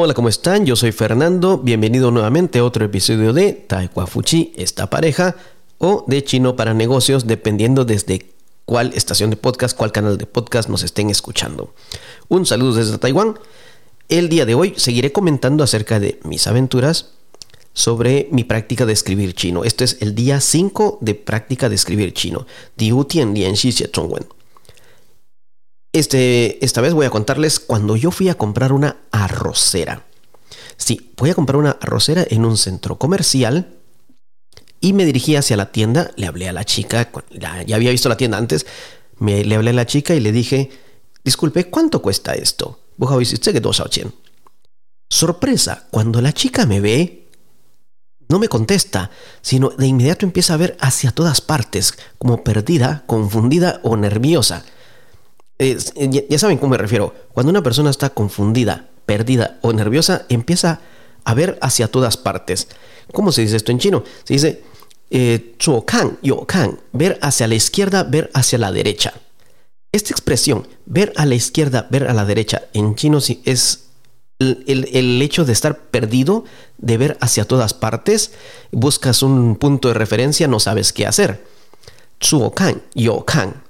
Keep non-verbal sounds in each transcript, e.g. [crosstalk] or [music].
Hola, ¿cómo están? Yo soy Fernando. Bienvenido nuevamente a otro episodio de Taekwafuchi, esta pareja, o de Chino para Negocios, dependiendo desde cuál estación de podcast, cuál canal de podcast nos estén escuchando. Un saludo desde Taiwán. El día de hoy seguiré comentando acerca de mis aventuras sobre mi práctica de escribir chino. Este es el día 5 de práctica de escribir chino. Este, esta vez voy a contarles cuando yo fui a comprar una arrocera. Sí, voy a comprar una arrocera en un centro comercial y me dirigí hacia la tienda. Le hablé a la chica, ya, había visto la tienda antes. Me, le hablé a la chica y le dije, disculpe, ¿cuánto cuesta esto? Sorpresa, cuando la chica me ve, no me contesta, sino de inmediato empieza a ver hacia todas partes, como perdida, confundida o nerviosa. ya saben cómo me refiero. Cuando una persona está confundida, perdida o nerviosa, empieza a ver hacia todas partes. ¿Cómo se dice esto en chino? Se dice eh, kan, ver hacia la izquierda, ver hacia la derecha. Esta expresión, ver a la izquierda, ver a la derecha, en chino es el, hecho de estar perdido, de ver hacia todas partes, buscas un punto de referencia, no sabes qué hacer. kan, yo kan.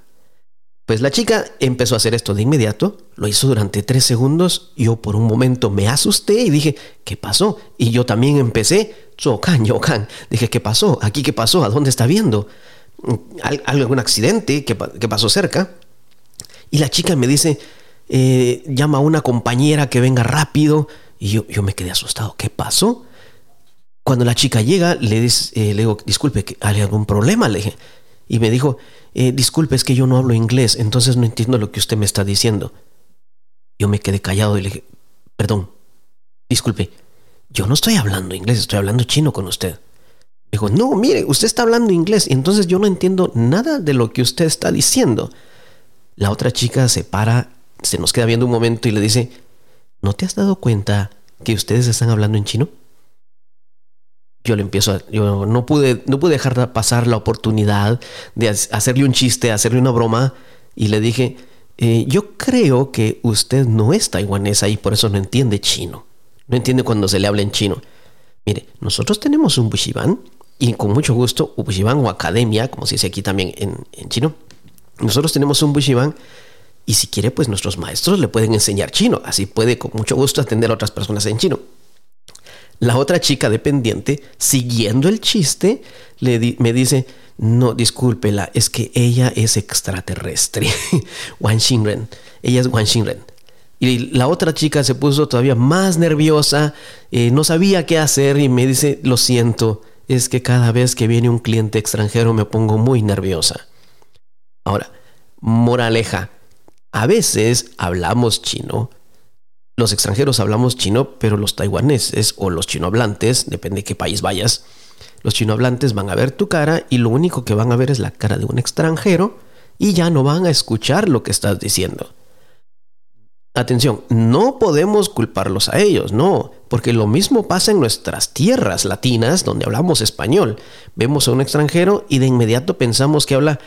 Pues la chica empezó a hacer esto de inmediato, lo hizo durante tres segundos, yo por un momento me asusté y dije, ¿qué pasó? Y yo también empecé, kan, yo kan. Dije, ¿qué pasó? ¿Aquí qué pasó? ¿A dónde está viendo? ¿Algún accidente? ¿Qué, qué pasó cerca? Y la chica me dice, eh, llama a una compañera que venga rápido. Y yo, yo me quedé asustado. ¿Qué pasó? Cuando la chica llega, le, dice, eh, le digo, disculpe, ¿hay algún problema? Le dije. Y me dijo, eh, disculpe, es que yo no hablo inglés, entonces no entiendo lo que usted me está diciendo. Yo me quedé callado y le dije, perdón, disculpe, yo no estoy hablando inglés, estoy hablando chino con usted. Dijo, no, mire, usted está hablando inglés, entonces yo no entiendo nada de lo que usted está diciendo. La otra chica se para se nos queda viendo un momento y le dice, ¿no te has dado cuenta que ustedes están hablando en chino? Yo le empiezo a, yo no pude, no pude dejar pasar la oportunidad de hacerle un chiste, hacerle una broma y le dije, eh, yo creo que usted no es taiwanesa y por eso no entiende chino. No entiende cuando se le habla en chino. Mire, nosotros tenemos un bushiban y con mucho gusto, bushiban o academia, como se dice aquí también en, en chino. Nosotros tenemos un bushiban y si quiere, pues nuestros maestros le pueden enseñar chino. Así puede con mucho gusto atender a otras personas en chino. La otra chica dependiente, siguiendo el chiste, me dice, no, discúlpela, es que ella es extraterrestre. [laughs] Wan Xinren. Ella es Wan Xinren. Y la otra chica se puso todavía más nerviosa, eh, no sabía qué hacer y me dice, lo siento, es que cada vez que viene un cliente extranjero me pongo muy nerviosa. Ahora, moraleja, a veces hablamos chino, los extranjeros hablamos chino, pero los taiwaneses o los chinohablantes, depende de qué país vayas, los chinohablantes van a ver tu cara y lo único que van a ver es la cara de un extranjero y ya no van a escuchar lo que estás diciendo. Atención, no podemos culparlos a ellos, no, porque lo mismo pasa en nuestras tierras latinas donde hablamos español. Vemos a un extranjero y de inmediato pensamos que habla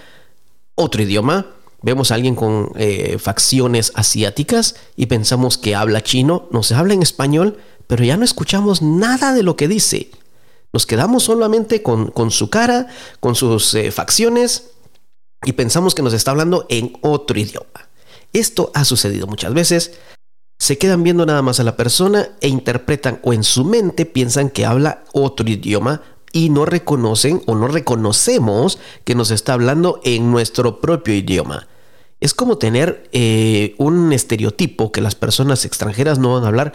otro idioma Vemos a alguien con eh, facciones asiáticas y pensamos que habla chino, nos habla en español, pero ya no escuchamos nada de lo que dice. Nos quedamos solamente con, su cara, con sus eh, facciones y pensamos que nos está hablando en otro idioma. Esto ha sucedido muchas veces. Se quedan viendo nada más a la persona e interpretan o en su mente piensan que habla otro idioma y no reconocen o no reconocemos que nos está hablando en nuestro propio idioma. Es como tener eh, un estereotipo que las personas extranjeras no van a hablar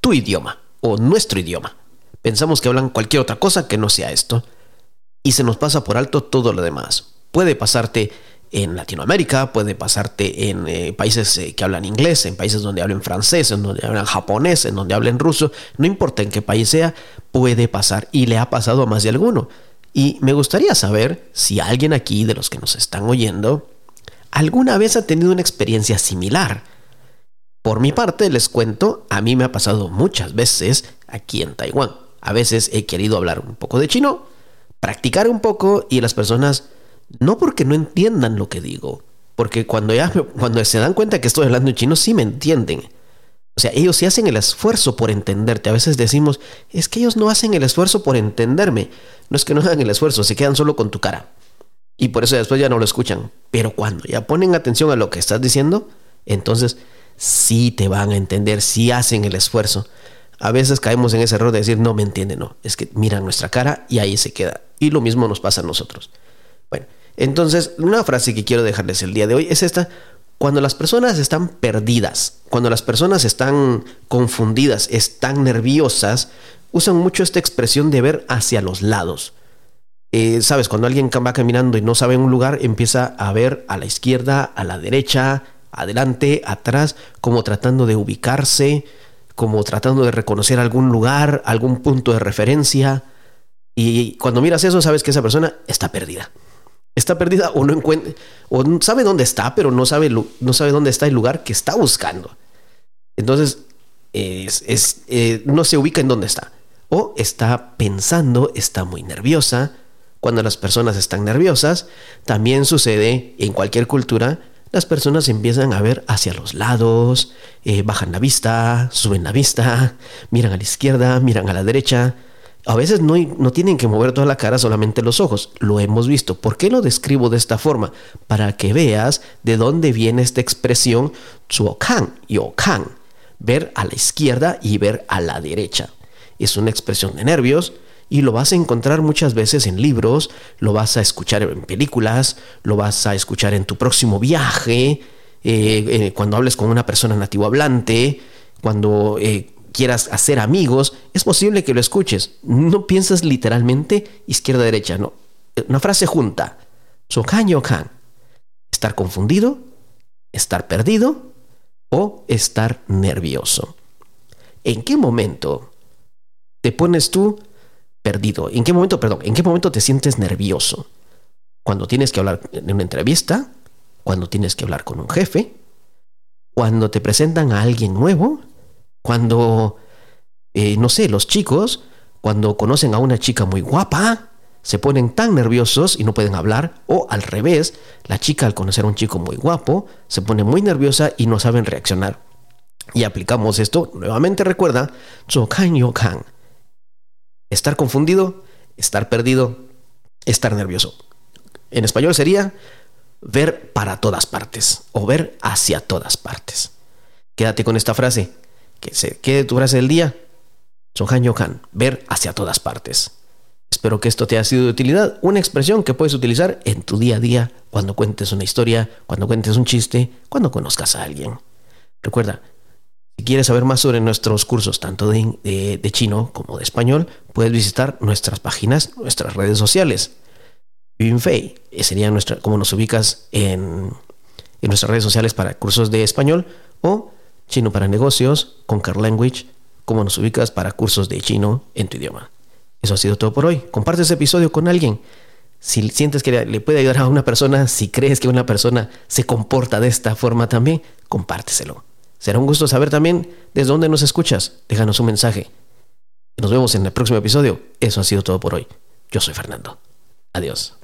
tu idioma o nuestro idioma. Pensamos que hablan cualquier otra cosa que no sea esto y se nos pasa por alto todo lo demás. Puede pasarte en Latinoamérica, puede pasarte en eh, países eh, que hablan inglés, en países donde hablen francés, en donde hablan japonés, en donde hablen ruso, no importa en qué país sea, puede pasar y le ha pasado a más de alguno. Y me gustaría saber si alguien aquí de los que nos están oyendo alguna vez ha tenido una experiencia similar. Por mi parte, les cuento, a mí me ha pasado muchas veces aquí en Taiwán. A veces he querido hablar un poco de chino, practicar un poco y las personas, no porque no entiendan lo que digo, porque cuando, cuando se dan cuenta que estoy hablando en chino, sí me entienden. O sea, ellos sí hacen el esfuerzo por entenderte. A veces decimos, es que ellos no hacen el esfuerzo por entenderme. No es que no hagan el esfuerzo, se quedan solo con tu cara. Y por eso después ya no lo escuchan. Pero cuando ya ponen atención a lo que estás diciendo, entonces sí te van a entender, sí hacen el esfuerzo. A veces caemos en ese error de decir, no me entiende, no. Es que miran nuestra cara y ahí se queda. Y lo mismo nos pasa a nosotros. Bueno, entonces, una frase que quiero dejarles el día de hoy es esta. Cuando las personas están perdidas, cuando las personas están confundidas, están nerviosas, usan mucho esta expresión de ver hacia los lados. Eh, Sabes, cuando alguien va caminando y no sabe un lugar, empieza a ver a la izquierda, a la derecha, adelante, atrás, como tratando de ubicarse, como tratando de reconocer algún lugar, algún punto de referencia. Y cuando miras eso, sabes que esa persona está perdida está perdida o no encuentra, o sabe dónde está, pero no sabe, no sabe dónde está el lugar que está buscando. Entonces, es, eh, no se ubica en dónde está. O está pensando, está muy nerviosa. Cuando las personas están nerviosas, también sucede en cualquier cultura, las personas empiezan a ver hacia los lados, eh, bajan la vista, suben la vista, miran a la izquierda, miran a la derecha, a veces no, no, tienen que mover toda la cara, solamente los ojos. Lo hemos visto. ¿Por qué lo describo de esta forma? Para que veas de dónde viene esta expresión zuokan y okan. Ver a la izquierda y ver a la derecha. Es una expresión de nervios y lo vas a encontrar muchas veces en libros, lo vas a escuchar en películas, lo vas a escuchar en tu próximo viaje, eh, eh, cuando hables con una persona nativo hablante, cuando... Eh, quieras hacer amigos, es posible que lo escuches. No piensas literalmente izquierda-derecha, no. Una frase junta. Sokan yokan. Estar confundido, estar perdido o estar nervioso. ¿En qué momento te pones tú perdido? ¿En qué momento, perdón, en qué momento te sientes nervioso? Cuando tienes que hablar en una entrevista, cuando tienes que hablar con un jefe, cuando te presentan a alguien nuevo, cuando, eh, no sé, los chicos, cuando conocen a una chica muy guapa, se ponen tan nerviosos y no pueden hablar, o al revés, la chica al conocer a un chico muy guapo se pone muy nerviosa y no saben reaccionar. Y aplicamos esto, nuevamente recuerda, Zokan Yokan. Estar confundido, estar perdido, estar nervioso. En español sería ver para todas partes o ver hacia todas partes. Quédate con esta frase que se quede tu frase del día. Sohan Yohan, ver hacia todas partes. Espero que esto te haya sido de utilidad, una expresión que puedes utilizar en tu día a día, cuando cuentes una historia, cuando cuentes un chiste, cuando conozcas a alguien. Recuerda, si quieres saber más sobre nuestros cursos, tanto de, chino como de español, puedes visitar nuestras páginas, nuestras redes sociales. Yunfei, sería nuestra, como nos ubicas en, nuestras redes sociales para cursos de español, o Chino para negocios con Car Language, cómo nos ubicas para cursos de chino en tu idioma. Eso ha sido todo por hoy. Comparte ese episodio con alguien. Si sientes que le puede ayudar a una persona, si crees que una persona se comporta de esta forma también, compárteselo. Será un gusto saber también desde dónde nos escuchas. Déjanos un mensaje. Nos vemos en el próximo episodio. Eso ha sido todo por hoy. Yo soy Fernando. Adiós.